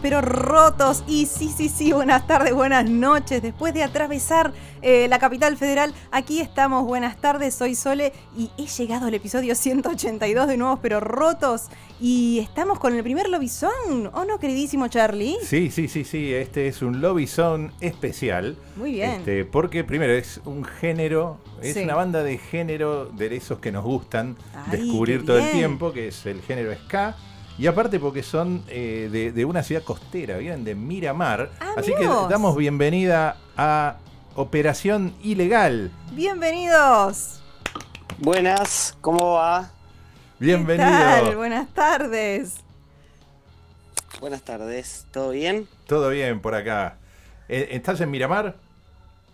Pero Rotos. Y sí, sí, sí, buenas tardes, buenas noches. Después de atravesar eh, la capital federal, aquí estamos. Buenas tardes, soy Sole y he llegado al episodio 182 de Nuevos Pero Rotos. Y estamos con el primer lobizón, ¿o no, queridísimo Charlie? Sí, sí, sí, sí. Este es un Lobby Zone especial. Muy bien. Este, porque primero es un género, es Sí. una banda de género de esos que nos gustan Ay, descubrir todo el tiempo, que es el género ska. Y aparte porque son eh, de, de una ciudad costera, vienen de Miramar. Ah, Así que vos. damos bienvenida a Operación Ilegal. Bienvenidos. Buenas, ¿cómo va? Bienvenido. ¿Qué tal? Buenas tardes. Buenas tardes, ¿todo bien? Todo bien por acá. Eh, ¿Estás en Miramar?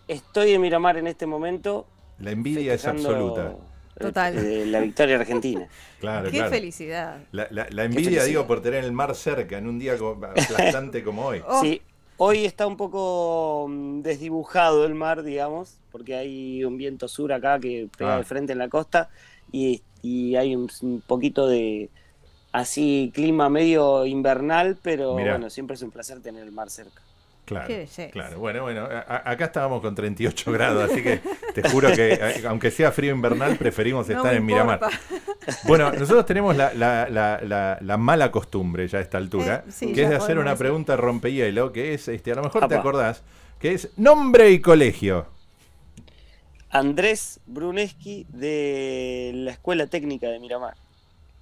Estoy en Miramar en este momento. La envidia es absoluta. Total. eh, la victoria argentina. Claro, Qué claro. felicidad. La, la- la envidia, felicidad. digo, por tener el mar cerca en un día aplastante como hoy. Oh. Sí, hoy está un poco mm, desdibujado el mar, digamos, porque hay un viento sur acá que pega Ah. de frente en la costa y, y hay un, un poquito de así clima medio invernal, pero Mirá. bueno, siempre es un placer tener el mar cerca. Claro, claro. Bueno, bueno, a- acá estábamos con 38 grados, así que te juro que eh, aunque sea frío invernal, preferimos estar en Miramar. Bueno, nosotros tenemos la, la- la- la- la mala costumbre ya a esta altura, Eh, sí, que es de hacer una decir. pregunta rompehielo, que es, este, a lo mejor te acordás, que es nombre y colegio. Andrés Bruneski de la Escuela Técnica de Miramar.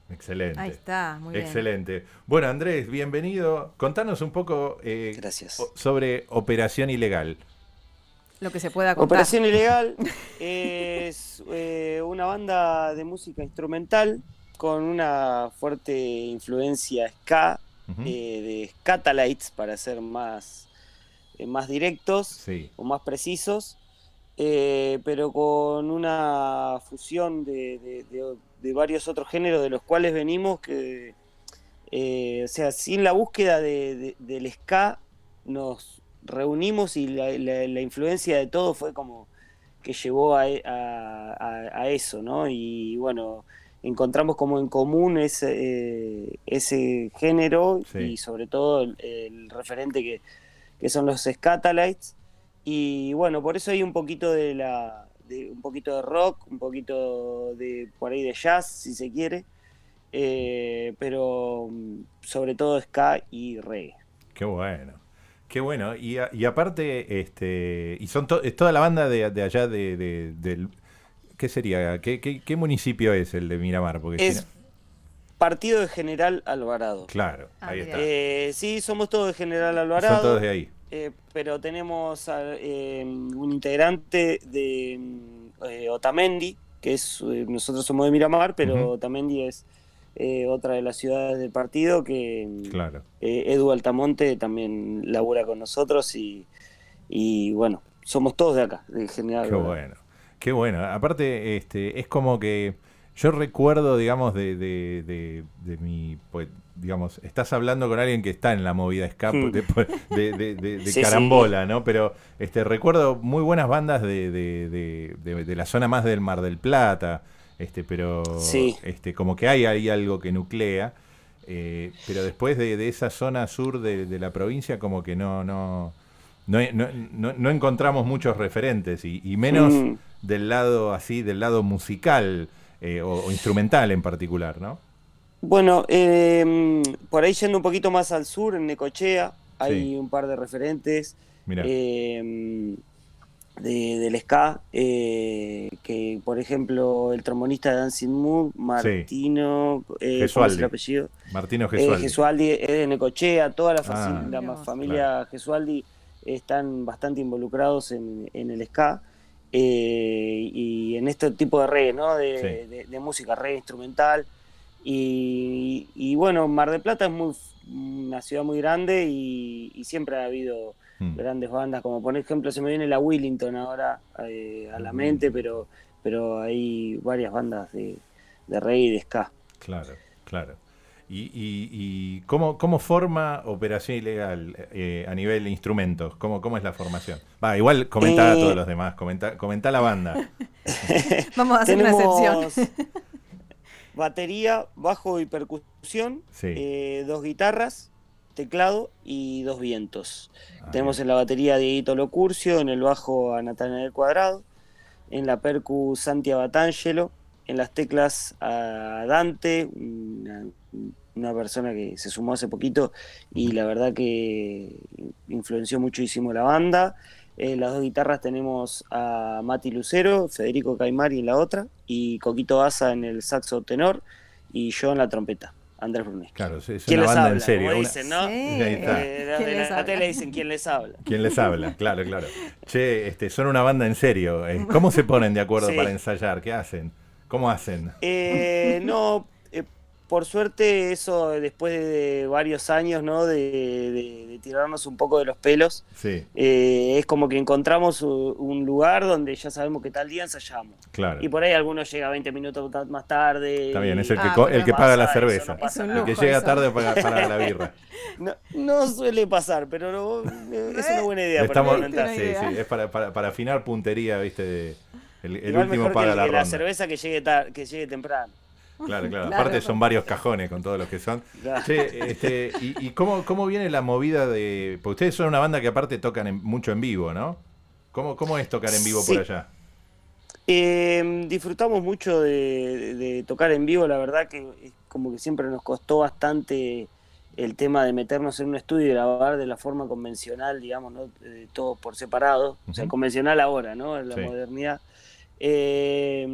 Excelente. Ahí está, muy bien. Excelente. Bueno, Andrés, bienvenido. Contanos un poco eh, Gracias. sobre Operación Ilegal. Lo que se pueda contar. Operación Ilegal es eh, una banda de música instrumental con una fuerte influencia ska, Ujú. eh, de Scatalites para ser más, eh, más directos Sí, o más precisos, eh, pero con una fusión de, de- de- de varios otros géneros de los cuales venimos que, eh, o sea, sin la búsqueda de- de- del ska nos reunimos y la, la- la influencia de todo fue como que llevó a, a- a- a eso, ¿no? Y bueno, encontramos como en común ese, eh, ese género Sí. y sobre todo el, el referente que, que son los Scatalites. Y bueno, por eso hay un poquito de la de un poquito de rock, un poquito de por ahí de jazz, si se quiere, eh, pero mm, sobre todo ska y reggae. qué bueno. Qué bueno. Y, a- y aparte, este, y son to- es toda la banda de, de allá de, de- del... ¿Qué sería? ¿Qué, qué, qué municipio es el de Miramar? Porque si Es no- partido de General Alvarado. Claro, Ah, ahí mirá. está. Eh, sí, somos todos de General Alvarado. Son todos de ahí. Eh, pero tenemos a, eh, un integrante de eh, Otamendi, que es, nosotros somos de Miramar, pero. Otamendi es otra de las ciudades del partido que Claro. Edu Altamonte también labura con nosotros y, y bueno, somos todos de acá, de General Qué bueno. Qué bueno. Aparte, este, es como que yo recuerdo, digamos, de, de, de, de mi, pues, digamos, estás hablando con alguien que está en la movida escape Hmm. de, Sí, carambola, ¿no? Pero este, recuerdo muy buenas bandas de, la zona más del Mar del Plata, este, pero Sí. este, como que hay ahí algo que nuclea. eh, pero después de, esa zona sur de, de la provincia, como que no, no, no, no, no- no encontramos muchos referentes, y, y menos Mm. del lado así, del lado musical eh, o, o instrumental en particular, ¿no? Bueno, eh, por ahí yendo un poquito más al sur, en Necochea, hay Sí. un par de referentes. Mira, eh, de, del ska, eh, que por ejemplo el trombonista de Dancing Mood, Martino, eh, ¿cómo es el apellido? Martino Eh, Gesualdi. Gesualdi es de Necochea, toda la, Ah. la familia Gesualdi están bastante involucrados en, en el ska. Eh, y en este tipo de reggae, ¿no? De, de, música, reggae instrumental. Y, bueno, Mar del Plata es muy, una ciudad muy grande y, siempre ha habido mm. grandes bandas, como por ejemplo se me viene la Willington ahora eh, a la mm. mente, pero, pero hay varias bandas de, de reggae y de ska. Claro, claro. ¿Y, y, cómo, cómo, forma Operación Ilegal eh, a nivel de instrumentos? ¿Cómo, ¿Cómo es la formación? Va, igual comenta a todos eh, los demás, comenta, comenta la banda. Vamos a hacer una excepción. batería, bajo y percusión, eh, dos guitarras, teclado y dos vientos. Ah, Tenemos en la batería a Dieguito Locurcio, en el bajo a Natanael Cuadrado, en la percu Santi Batangelo, en las teclas a Dante, una, persona que se sumó hace poquito y la verdad que influenció muchísimo la banda. En las dos guitarras tenemos a Mati Lucero, Federico Caimari en la otra y Coquito Asa en el saxo tenor y yo en la trompeta. Andrés Bruneski. Claro, es una banda en serio. dicen, ¿no? Eh, dicen quién les habla. ¿Quién les habla? Claro, claro. Che, este, son una banda en serio. Eh, ¿Cómo se ponen de acuerdo para ensayar? ¿Qué hacen? ¿Cómo hacen? Eh, no, eh, por suerte eso después de varios años, ¿no? De, tirarnos un poco de los pelos, sí. Eh, es como que encontramos un lugar donde ya sabemos que tal día ensayamos. Claro. Y por ahí alguno llega 20 minutos más tarde. Está bien, es el que, ah, el que paga la cerveza. el que llega tarde para, pagar la birra. No, suele pasar, pero es una buena idea. Estamos, para sí, sí, es para, para, afinar puntería, viste, de el, último paga la, la cerveza que llegue, que llegue temprano. Claro, claro, Aparte son varios cajones con todos los que son. este, ¿Y, cómo, cómo, viene la movida de...? Porque ustedes son una banda que aparte tocan mucho en vivo, ¿no? ¿Cómo, cómo es tocar en vivo por allá? Em, disfrutamos mucho de, tocar en vivo, la verdad que es como que siempre nos costó bastante el tema de meternos en un estudio y grabar de la forma convencional, digamos, ¿no? todo por separado, o sea, convencional ahora, ¿no? En la modernidad. Eh,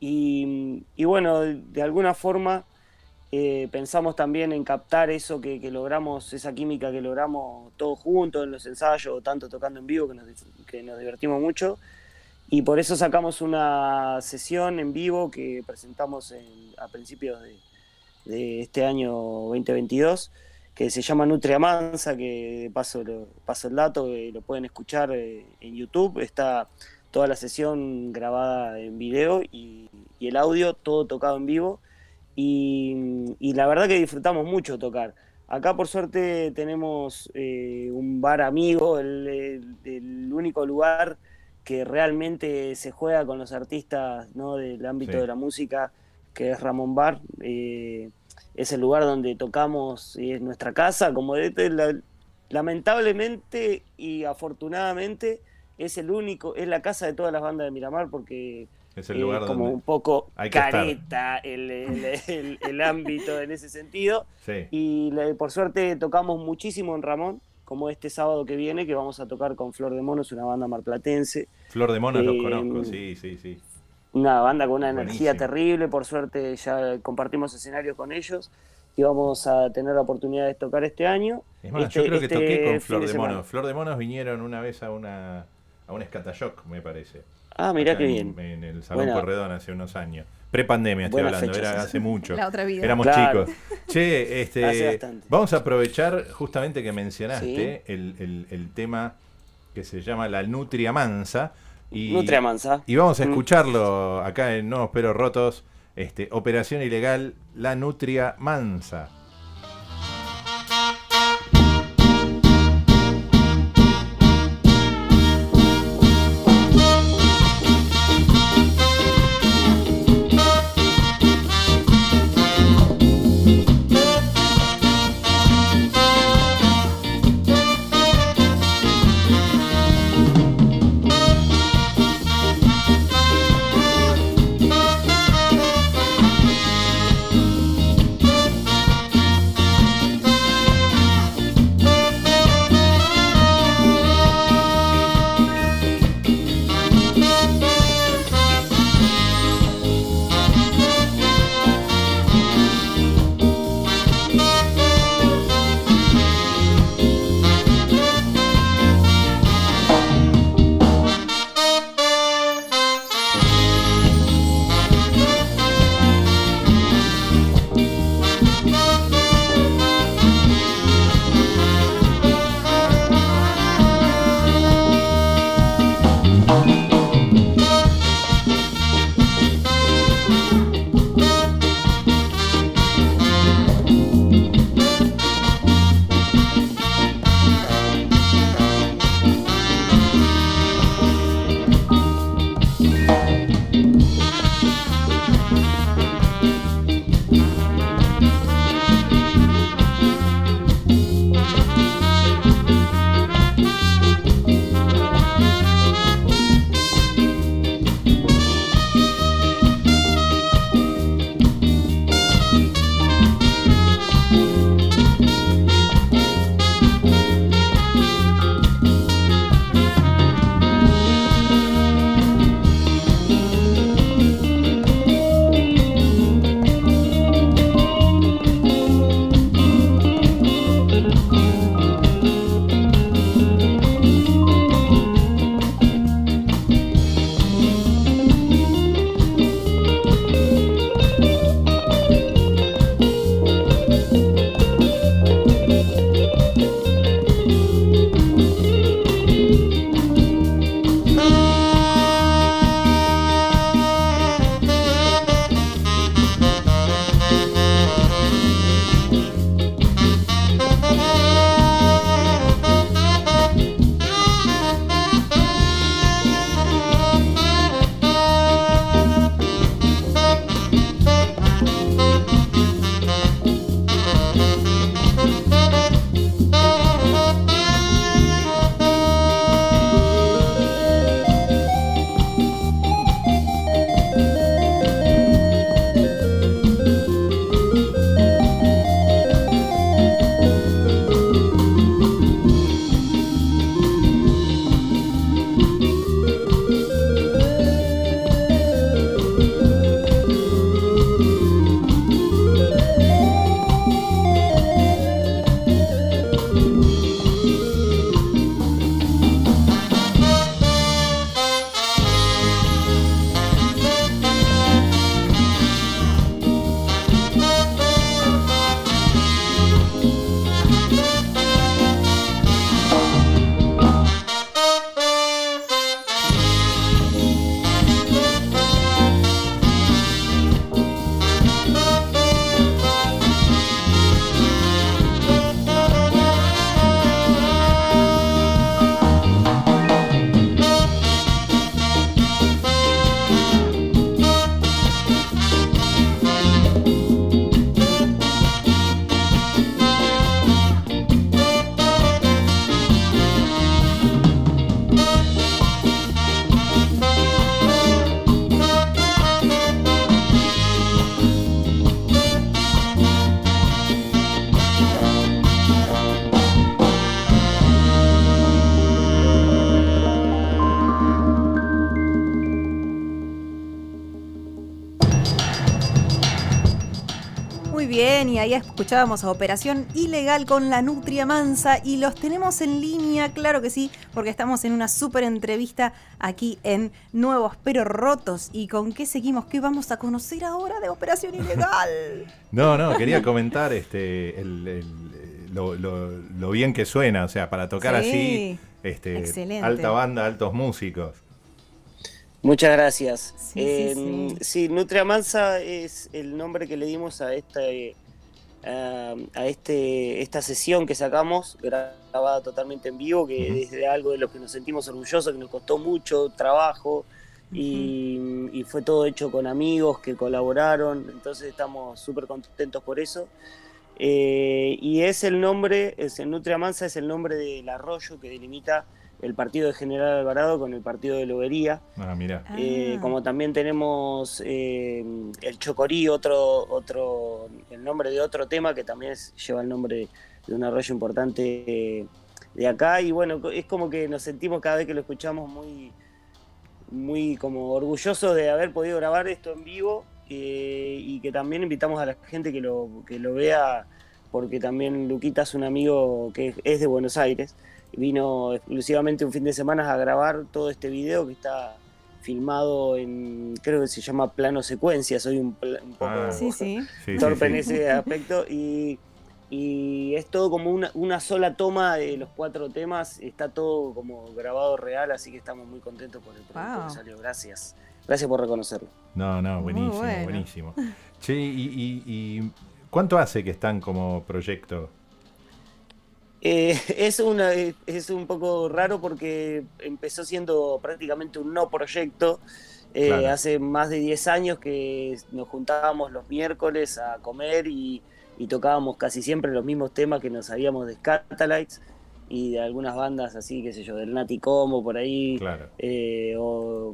y, bueno, de alguna forma eh, pensamos también en captar eso que, logramos, esa química que logramos todos juntos en los ensayos, tanto tocando en vivo, que nos, que nos divertimos mucho. Y por eso sacamos una sesión en vivo que presentamos a principios de, este año 2022, que se llama Nutria Mansa, que paso, paso el dato, lo pueden escuchar eh, en YouTube. Está toda la sesión grabada en video y, el audio todo tocado en vivo. Y, la verdad que disfrutamos mucho tocar. Acá por suerte tenemos eh, un bar amigo, el, único lugar que realmente se juega con los artistas ¿no? del ámbito de la música, que es Ramón Bar. Eh, es el lugar donde tocamos y es nuestra casa. Como de, lamentablemente y afortunadamente es el único, es la casa de todas las bandas de Miramar porque es el lugar como un poco careta el, ámbito en ese sentido. Y por suerte tocamos muchísimo en Ramón, como este sábado que viene, que vamos a tocar con Flor de Monos, una banda marplatense. Flor de Monos los eh, conozco, sí, sí, sí. Una banda con una energía terrible, por suerte ya compartimos escenarios con ellos y vamos a tener la oportunidad de tocar este año. Es más, yo creo que este toqué con Flor de, Monos. Flor de Monos vinieron una vez a una a un Escatashock, me parece. Ah, mirá qué bien. En el Salón Corredón hace unos años. Pre-pandemia estoy hablando, era hace mucho. La otra vida. Éramos chicos. Che, este, vamos a aprovechar justamente que mencionaste el, el, tema que se llama la Nutria Mansa. Y, Nutria Mansa. Y vamos a mm. escucharlo acá en Nuevos Peros Rotos. Este, Operación Ilegal, la Nutria Mansa. Escuchábamos a Operación Ilegal con la Nutria Mansa y los tenemos en línea, claro que sí, porque estamos en una súper entrevista aquí en Nuevos Pero Rotos. ¿Y con qué seguimos? ¿Qué vamos a conocer ahora de Operación Ilegal? no, no, quería comentar este lo, bien que suena, o sea, para tocar así, este, alta banda, altos músicos. Muchas gracias. Sí, sí, Nutria Mansa es el nombre que le dimos a esta, eh, a este, esta sesión que sacamos, grabada totalmente en vivo, que es de algo de lo que nos sentimos orgullosos, que nos costó mucho trabajo y, fue todo hecho con amigos que colaboraron, entonces estamos súper contentos por eso. Eh, y es el nombre, es el Nutria Mansa es el nombre del arroyo que delimita el partido de General Alvarado con el partido de Lobería. Ah, mira. Eh, ah. como también tenemos eh, el Chocorí, otro, otro, el nombre de otro tema que también lleva el nombre de un arroyo importante de acá. Y bueno, es como que nos sentimos cada vez que lo escuchamos muy, muy como orgullosos de haber podido grabar esto en vivo eh, y que también invitamos a la gente que lo, que lo vea porque también Luquita es un amigo que es de Buenos Aires vino exclusivamente un fin de semana a grabar todo este video que está filmado en, creo que se llama plano secuencia, soy un, poco ah. torpe en ese aspecto, y, es todo como una, sola toma de los cuatro temas, está todo como grabado real, así que estamos muy contentos por el proyecto que salió, gracias. Gracias por reconocerlo. No, no, buenísimo, buenísimo. Che, y, y, cuánto hace que están como proyecto? Eh, es, una, es un poco raro porque empezó siendo prácticamente un no proyecto. Eh, hace más de 10 años que nos juntábamos los miércoles a comer y, tocábamos casi siempre los mismos temas que nos sabíamos de Scatalites y de algunas bandas así, qué sé yo, del Nati Como por ahí. Eh, o,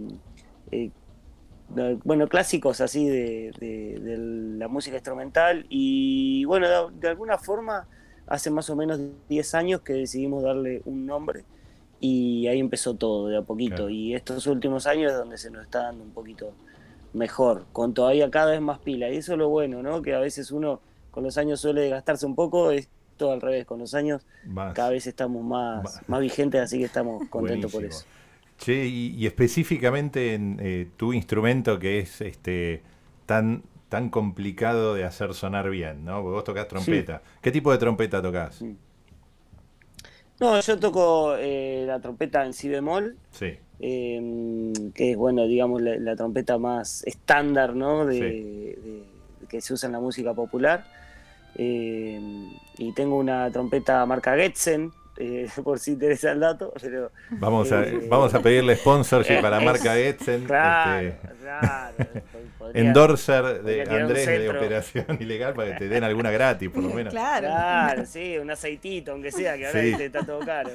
bueno, clásicos así de, la música instrumental. Y bueno, de alguna forma hace más o menos 10 años que decidimos darle un nombre y ahí empezó todo de a poquito. Y estos últimos años es donde se nos está dando un poquito mejor, con todavía cada vez más pila. Y eso es lo bueno, ¿no? Que a veces uno con los años suele gastarse un poco, es todo al revés, con los años cada vez estamos más, más vigentes, así que estamos contentos por eso. Che, y, específicamente en eh, tu instrumento que es este tan tan complicado de hacer sonar bien, ¿no? Porque vos tocas trompeta. ¿Qué tipo de trompeta tocas? No, yo toco eh, la trompeta en si bemol. Sí. Em, que es, bueno, digamos, la, trompeta más estándar, ¿no? De, que se usa en la música popular. Em, y tengo una trompeta marca Getzen, eh, por si interesa el dato. Pero, vamos, a, eh, vamos a pedirle sponsorship para la marca. Claro, este, claro. endorser de Andrés de Operación Ilegal para que te den alguna gratis, por lo menos. Claro, claro sí, un aceitito, aunque sea, que ahora está todo caro.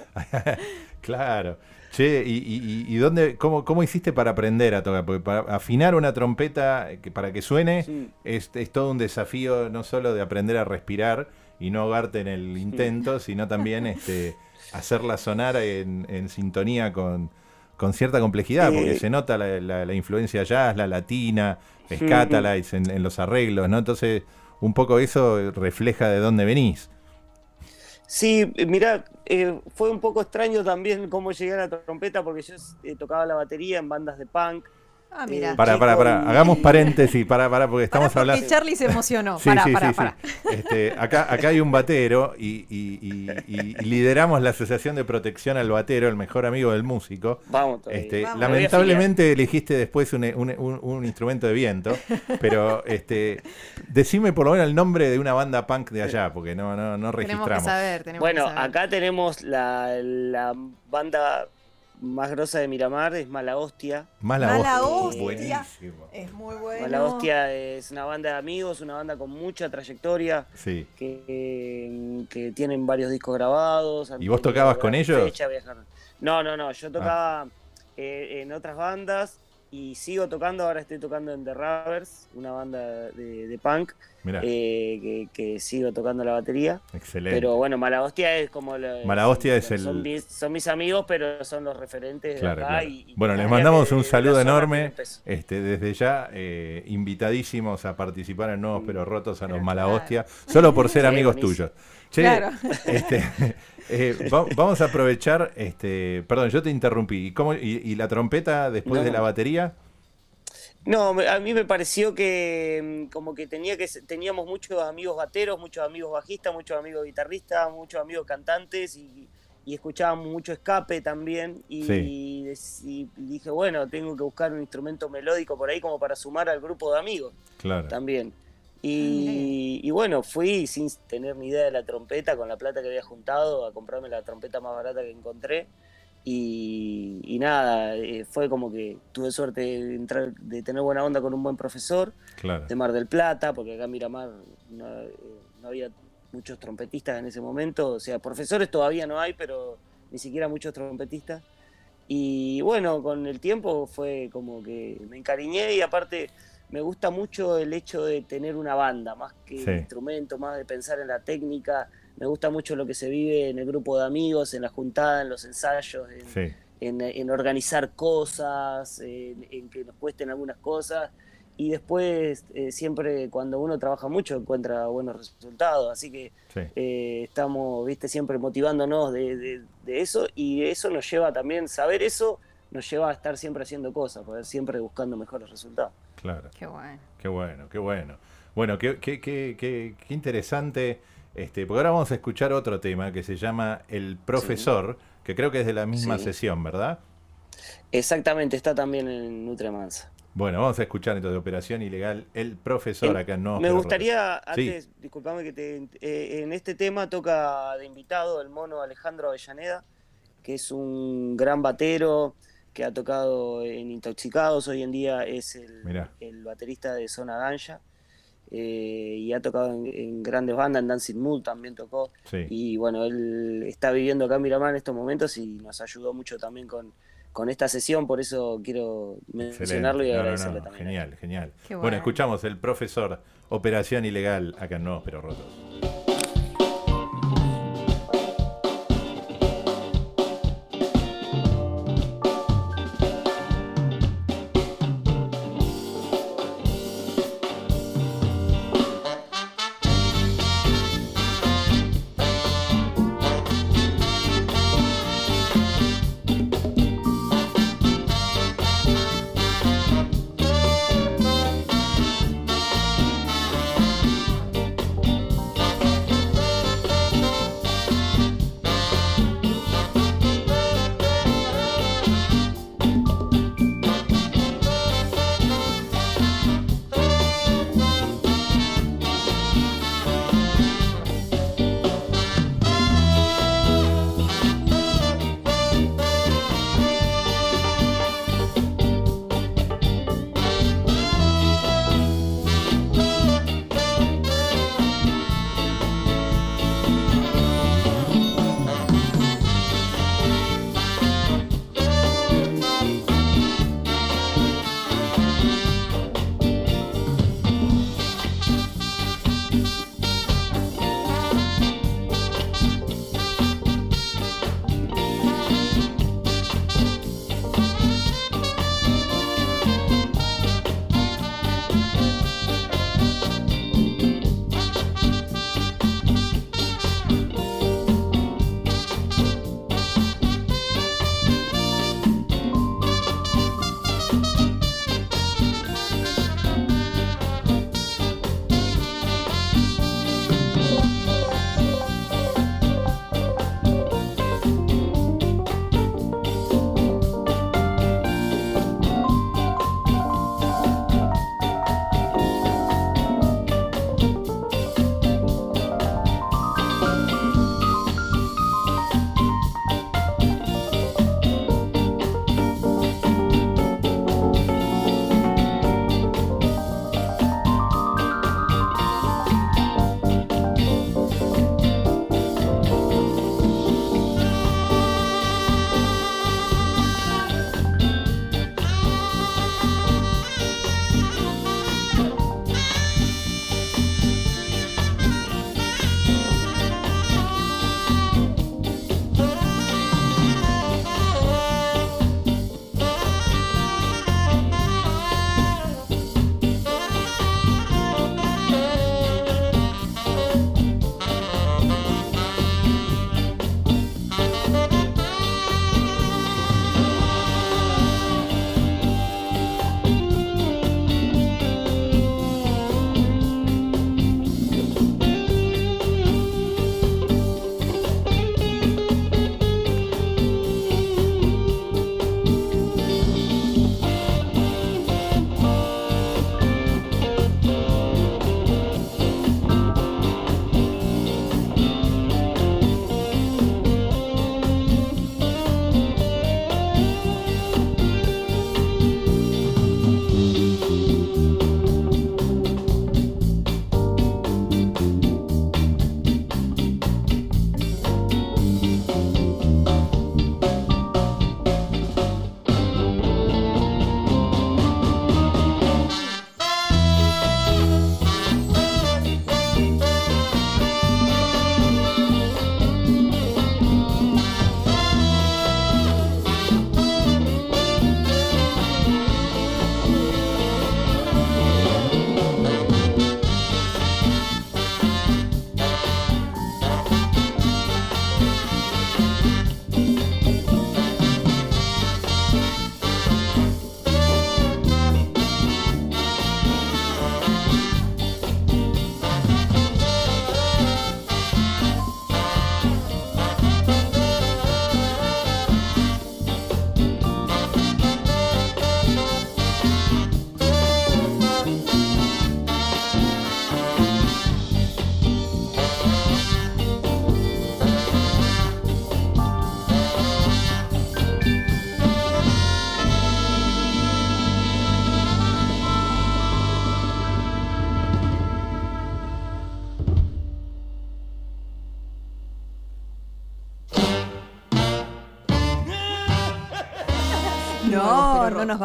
claro. Che, ¿y, y, dónde, cómo, cómo, hiciste para aprender a tocar? Porque para afinar una trompeta que, para que suene es, es todo un desafío no solo de aprender a respirar, y no ahogarte en el intento, sino también este, hacerla sonar en, sintonía con, cierta complejidad, porque se nota la, influencia jazz, la latina, Scatalites en, en, los arreglos, ¿no? Entonces, un poco eso refleja de dónde venís. Sí, mira, eh, fue un poco extraño también cómo llegué a la trompeta, porque yo eh, tocaba la batería en bandas de punk Ah, mira. Para, para, para. Hagamos paréntesis, para, para, porque estamos para porque hablando. Charlie se emocionó. para, para, para. Este, acá, acá hay un batero y, y, y, lideramos la Asociación de Protección al Batero, el mejor amigo del músico. Vamos, este, Lamentablemente elegiste después un, un, un, instrumento de viento, pero este, decime por lo menos el nombre de una banda punk de allá, porque no, no, no registramos. Tenemos que saber, tenemos bueno, que saber. acá tenemos la, la banda más grosa de Miramar es Mala Hostia. Mala, Hostia. Es muy bueno. Mala Hostia es una banda de amigos, una banda con mucha trayectoria. Sí. Que, que tienen varios discos grabados. ¿Y vos tocabas con ellos? no, no, no. Yo tocaba ah. eh, en otras bandas y sigo tocando, ahora estoy tocando en The Rubbers, una banda de, punk, eh, que, sigo tocando la batería. Excelente. Pero bueno, Malahostia es como... Malahostia es el... Son mis, amigos, pero son los referentes de acá. bueno, les mandamos un saludo enorme. Este, desde ya, eh, invitadísimos a participar en Nuevos Pero Rotos a los Malahostia, solo por ser amigos tuyos. claro. este, eh, vamos a aprovechar, este, perdón, yo te interrumpí. ¿Y, cómo, y, la trompeta después de la batería? No, a mí me pareció que mm, como que tenía que teníamos muchos amigos bateros, muchos amigos bajistas, muchos amigos guitarristas, muchos amigos cantantes y, escuchábamos mucho escape también y, dije, bueno, tengo que buscar un instrumento melódico por ahí como para sumar al grupo de amigos. Claro. También. Y, bueno, fui sin tener ni idea de la trompeta, con la plata que había juntado, a comprarme la trompeta más barata que encontré. Y, nada, eh, fue como que tuve suerte de, entrar, de tener buena onda con un buen profesor de Mar del Plata, porque acá en Miramar no, eh, no, había muchos trompetistas en ese momento. O sea, profesores todavía no hay, pero ni siquiera muchos trompetistas. Y bueno, con el tiempo fue como que me encariñé y aparte me gusta mucho el hecho de tener una banda, más que instrumento, más de pensar en la técnica. Me gusta mucho lo que se vive en el grupo de amigos, en la juntada, en los ensayos, en, organizar cosas, en, que nos cuesten algunas cosas. Y después, eh, siempre cuando uno trabaja mucho, encuentra buenos resultados. Así que eh, estamos, viste, siempre motivándonos de, de, eso. Y eso nos lleva también, saber eso, nos lleva a estar siempre haciendo cosas, siempre buscando mejores resultados. Claro. Qué bueno. Qué bueno, qué bueno. Bueno, qué, qué, qué, qué, interesante. Este, porque ahora vamos a escuchar otro tema que se llama El Profesor, que creo que es de la misma sesión, ¿verdad? Exactamente, está también en Nutremansa. Bueno, vamos a escuchar entonces de Operación Ilegal El Profesor acá no. Me gustaría, antes, disculpame que te. Eh, en este tema toca de invitado el mono Alejandro Avellaneda, que es un gran batero que ha tocado en Intoxicados, hoy en día es el, el baterista de Zona Ganja. Eh, y ha tocado en, grandes bandas, en Dancing Mood también tocó. Y bueno, él está viviendo acá en Miramar en estos momentos y nos ayudó mucho también con, con esta sesión, por eso quiero mencionarlo y agradecerle también. Genial, genial. Bueno. escuchamos el profesor Operación Ilegal acá en Nuevos Pero Rotos.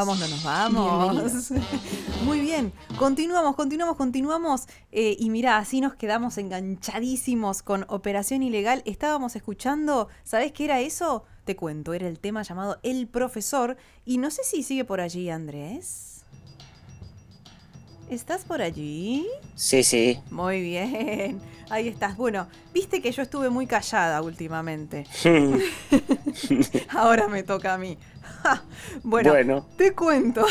Vamos, no nos vamos. Muy bien, continuamos, continuamos, continuamos. Eh, y mira, así nos quedamos enganchadísimos con Operación Ilegal. Estábamos escuchando, ¿sabés qué era eso? Te cuento, era el tema llamado El Profesor. Y no sé si sigue por allí, Andrés. ¿Estás por allí? Sí, sí. Muy bien. Ahí estás. Bueno, viste que yo estuve muy callada últimamente. Ahora me toca a mí. bueno, te cuento.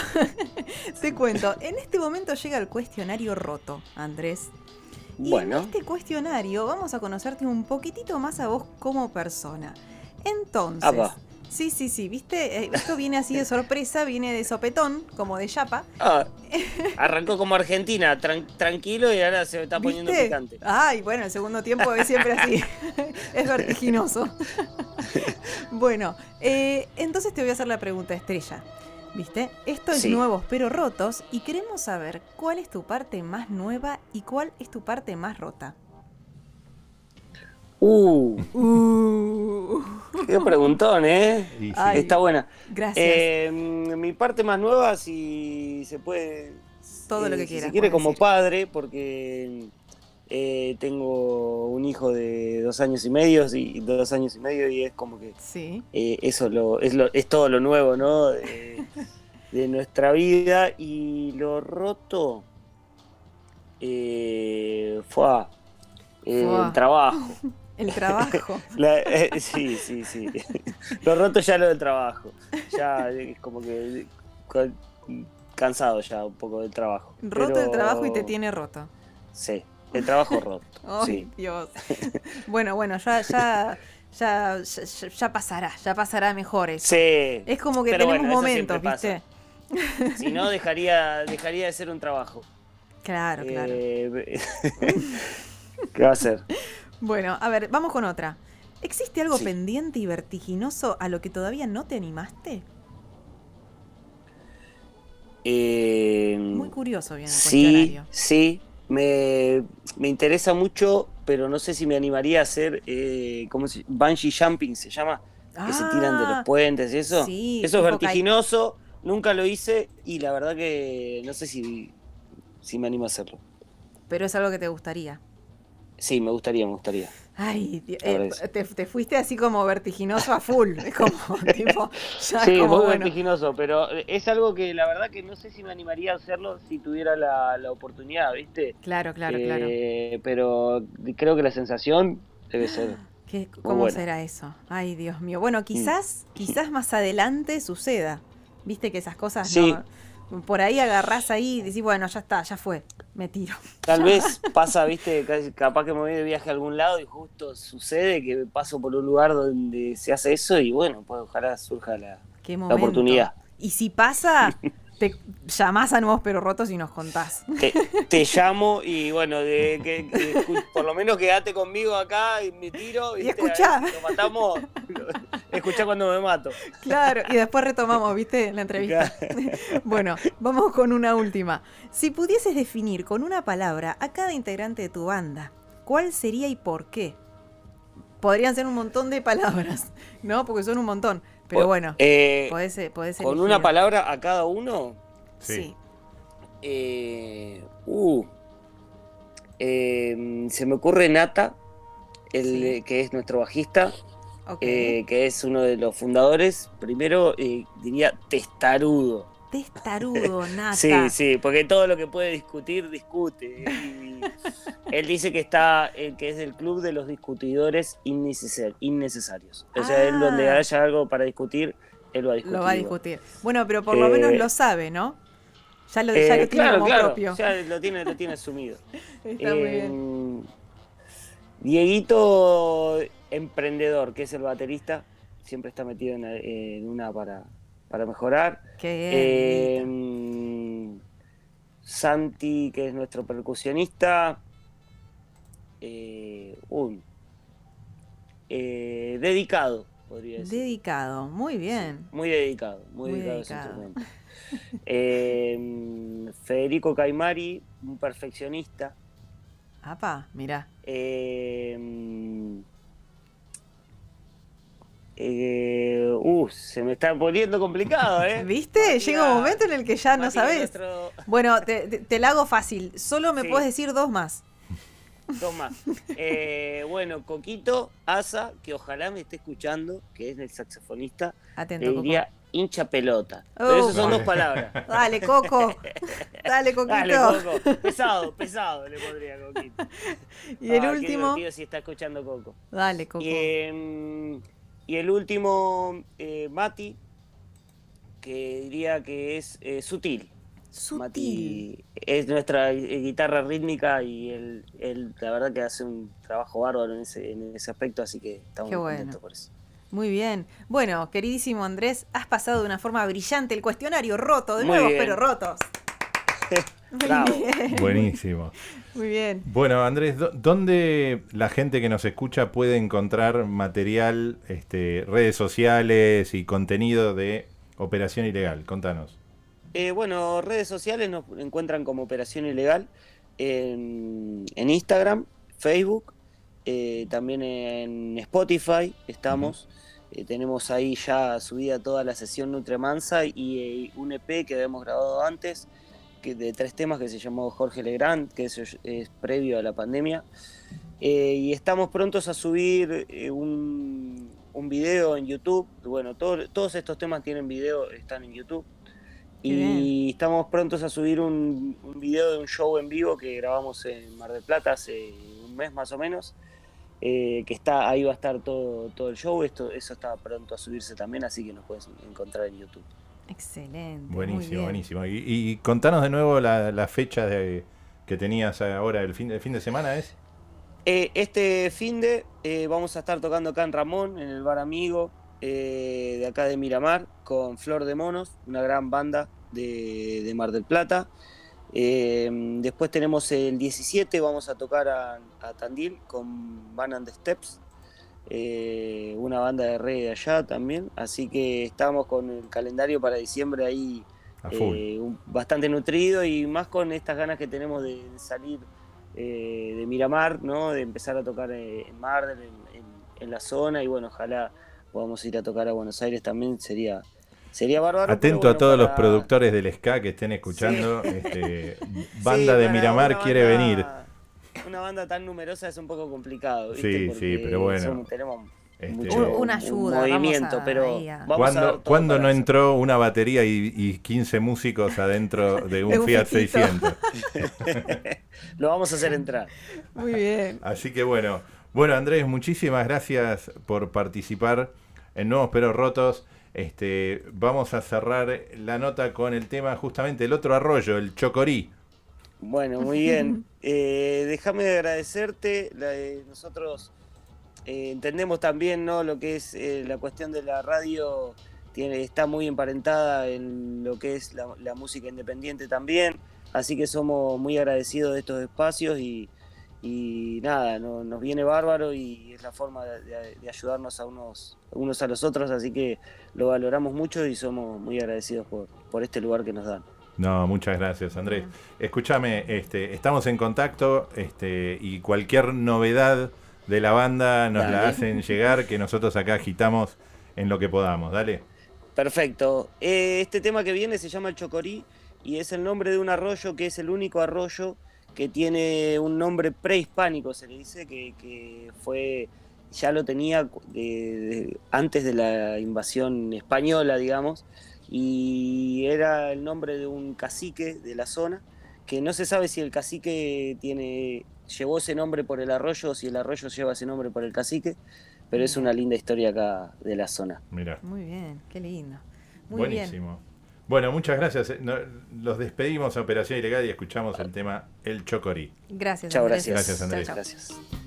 te cuento. En este momento llega el cuestionario roto, Andrés. Y bueno. en este cuestionario vamos a conocerte un poquitito más a vos como persona. Entonces, Sí, sí, sí, viste, eh, esto viene así de sorpresa, viene de sopetón, como de chapa. Ah, arrancó como Argentina, tranquilo y ahora se está poniendo picante. Ay, bueno, el segundo tiempo es siempre así, es vertiginoso. bueno, eh, entonces te voy a hacer la pregunta estrella. ¿Viste? Esto es nuevos pero rotos y queremos saber cuál es tu parte más nueva y cuál es tu parte más rota. Uh. uh. Qué preguntón, ¿eh? Está buena. Gracias. Eh, mi parte más nueva, si se puede. Todo lo eh, que quieras. Si quiere, como padre, porque eh, tengo un hijo de dos años y medio y dos años y medio y es como que sí. eso lo, es, lo, es todo lo nuevo, ¿no? De, de nuestra vida y lo roto fue el trabajo. El trabajo. Eh, sí, sí, sí. Lo roto ya lo del trabajo. Ya es como que cansado ya un poco del trabajo. Roto el trabajo y te tiene roto. Sí, el trabajo roto. sí. Dios. Bueno, bueno, ya, ya, ya, ya, pasará, ya pasará mejores. Sí. Es como que tenemos momentos, ¿viste? Si no, dejaría, dejaría de ser un trabajo. Claro, claro. Eh, ¿Qué va a ser? Bueno, a ver, vamos con otra. ¿Existe algo pendiente y vertiginoso a lo que todavía no te animaste? Eh, Muy curioso, bien. Sí, sí, me, interesa mucho, pero no sé si me animaría a hacer, eh, ¿cómo se Bungee jumping se llama, que se tiran de los ah, puentes y eso. Sí, eso es vertiginoso, nunca lo hice y la verdad que no sé si, si me animo a hacerlo. Pero es algo que te gustaría. Sí, me gustaría, me gustaría. Ay, eh, te, fuiste así como vertiginoso a full. Es como, tipo, ya sí, como, muy vertiginoso, pero es algo que la verdad que no sé si me animaría a hacerlo si tuviera la, oportunidad, ¿viste? Claro, claro, claro. Eh, pero creo que la sensación debe ser. ¿Qué, ¿Cómo será eso? Ay, Dios mío. Bueno, quizás, mm. quizás más adelante suceda. Viste que esas cosas no por ahí agarrás ahí y decís, bueno, ya está, ya fue, me tiro. Tal vez pasa, viste, capaz que me voy de viaje a algún lado y justo sucede que paso por un lugar donde se hace eso y bueno, pues ojalá surja la, la oportunidad. Y si pasa, te llamás a Nuevos Pero Rotos y nos contás. Te, llamo y bueno, de, que, por lo menos quédate conmigo acá y me tiro. Y escuchá. Lo matamos, escuchá cuando me mato. Claro, y después retomamos, ¿viste? La entrevista. Bueno, vamos con una última. Si pudieses definir con una palabra a cada integrante de tu banda, ¿cuál sería y por qué? Podrían ser un montón de palabras, ¿no? Porque son un montón. Pero bueno, eh, podés, ¿Con una palabra a cada uno? Sí. Eh, uh, em, se me ocurre Nata, el, que es nuestro bajista, eh, que es uno de los fundadores. Primero diría testarudo. Testarudo, Nata. sí, sí, porque todo lo que puede discutir, discute. él dice que está, eh, que es el club de los discutidores innecesarios. O sea, él donde ah. haya algo para discutir, él va a discutir. Lo va a discutir. Bueno, pero por lo menos lo sabe, ¿no? Ya lo, ya eh, tiene como propio. Ya lo tiene, lo tiene asumido. Está muy bien. Em, Dieguito, emprendedor, que es el baterista, siempre está metido en, una para, para mejorar. Qué bien. Santi, que es nuestro percusionista. Eh, eh, dedicado, podría decir. Dedicado, muy bien. muy dedicado, muy, dedicado. Eh, Federico Caimari, un perfeccionista. Apa, mira. Eh, uh, se me está poniendo complicado, ¿eh? ¿Viste? Llega un momento en el que ya no sabes. Bueno, te, la hago fácil. Solo me puedes decir dos más. Dos más. Eh, bueno, Coquito, Asa, que ojalá me esté escuchando, que es el saxofonista. Atento, le diría hincha pelota. Pero esas son dos palabras. Dale, Coco. Dale, Coquito. Dale, Coco. Pesado, pesado le podría Coquito. Y el ah, último. si está escuchando Coco. Dale, Coco. Y, y el último, eh, Mati, que diría que es eh, sutil. Sutil. Mati es nuestra guitarra rítmica y él, la verdad que hace un trabajo bárbaro en ese, en ese aspecto, así que estamos muy contentos por eso. Muy bien. Bueno, queridísimo Andrés, has pasado de una forma brillante el cuestionario roto, de nuevo, pero rotos. Buenísimo. Muy bien. Bueno, Andrés, ¿dónde la gente que nos escucha puede encontrar material, este, redes sociales y contenido de Operación Ilegal? Contanos. Eh, bueno, redes sociales nos encuentran como Operación Ilegal en, Instagram, Facebook, eh, también en Spotify estamos. Eh, tenemos ahí ya subida toda la sesión Nutremansa y un EP que habíamos grabado antes de tres temas que se llamó Jorge Legrand, que es, es previo a la pandemia. Eh, y estamos prontos a subir eh, un, un, video en YouTube. Bueno, todos estos temas tienen video, están en YouTube. y estamos prontos a subir un, un, video de un show en vivo que grabamos en Mar del Plata hace un mes más o menos. Eh, que está ahí va a estar todo, todo el show. Esto, eso está pronto a subirse también, así que nos puedes encontrar en YouTube. Excelente. Buenísimo, buenísimo. Y, contanos de nuevo la, fecha de, que tenías ahora, el fin, fin de semana es. Eh, este fin de eh, vamos a estar tocando acá en Ramón, en el bar amigo eh, de acá de Miramar, con Flor de Monos, una gran banda de, Mar del Plata. después tenemos el 17, vamos a tocar a, Tandil con Van and the Steps, eh, una banda de reggae de allá también, así que estamos con el calendario para diciembre ahí eh, bastante nutrido y más con estas ganas que tenemos de, salir eh, de Miramar, ¿no? de empezar a tocar en Mar, en, la zona y bueno, ojalá podamos ir a tocar a Buenos Aires también, sería... Sería bárbaro. Atento a todos los productores del ska que estén escuchando. Este, banda de Miramar quiere venir una banda tan numerosa es un poco complicado. Sí, sí, pero bueno. tenemos este, mucho una ayuda, movimiento, pero ¿Cuándo, no entró una batería y, 15 músicos adentro de un, Fiat 600? Lo vamos a hacer entrar. Muy bien. Así que bueno, bueno Andrés, muchísimas gracias por participar en Nuevos Pero Rotos. Este, vamos a cerrar la nota con el tema justamente el otro arroyo, el Chocorí. Bueno, muy bien. Eh, déjame agradecerte. nosotros eh, entendemos también ¿no? lo que es eh, la cuestión de la radio. Tiene, está muy emparentada en lo que es la, música independiente también. Así que somos muy agradecidos de estos espacios y, nada, nos viene bárbaro y es la forma de, ayudarnos a unos, unos a los otros. Así que lo valoramos mucho y somos muy agradecidos por, por este lugar que nos dan. No, muchas gracias, Andrés. Escúchame, este, estamos en contacto este, y cualquier novedad de la banda nos la hacen llegar, que nosotros acá agitamos en lo que podamos. Dale. Perfecto. Eh, este tema que viene se llama el Chocorí y es el nombre de un arroyo que es el único arroyo que tiene un nombre prehispánico, se le dice, que, fue, ya lo tenía antes de la invasión española, digamos y era el nombre de un cacique de la zona, que no se sabe si el cacique tiene, llevó ese nombre por el arroyo o si el arroyo lleva ese nombre por el cacique, pero es una linda historia acá de la zona. Mira. Muy bien, qué lindo. Muy Buenísimo. Bueno, muchas gracias. Los despedimos a Operación Ilegal y escuchamos el tema El Chocorí. Gracias. Chao, gracias. Gracias, Andrés. Gracias.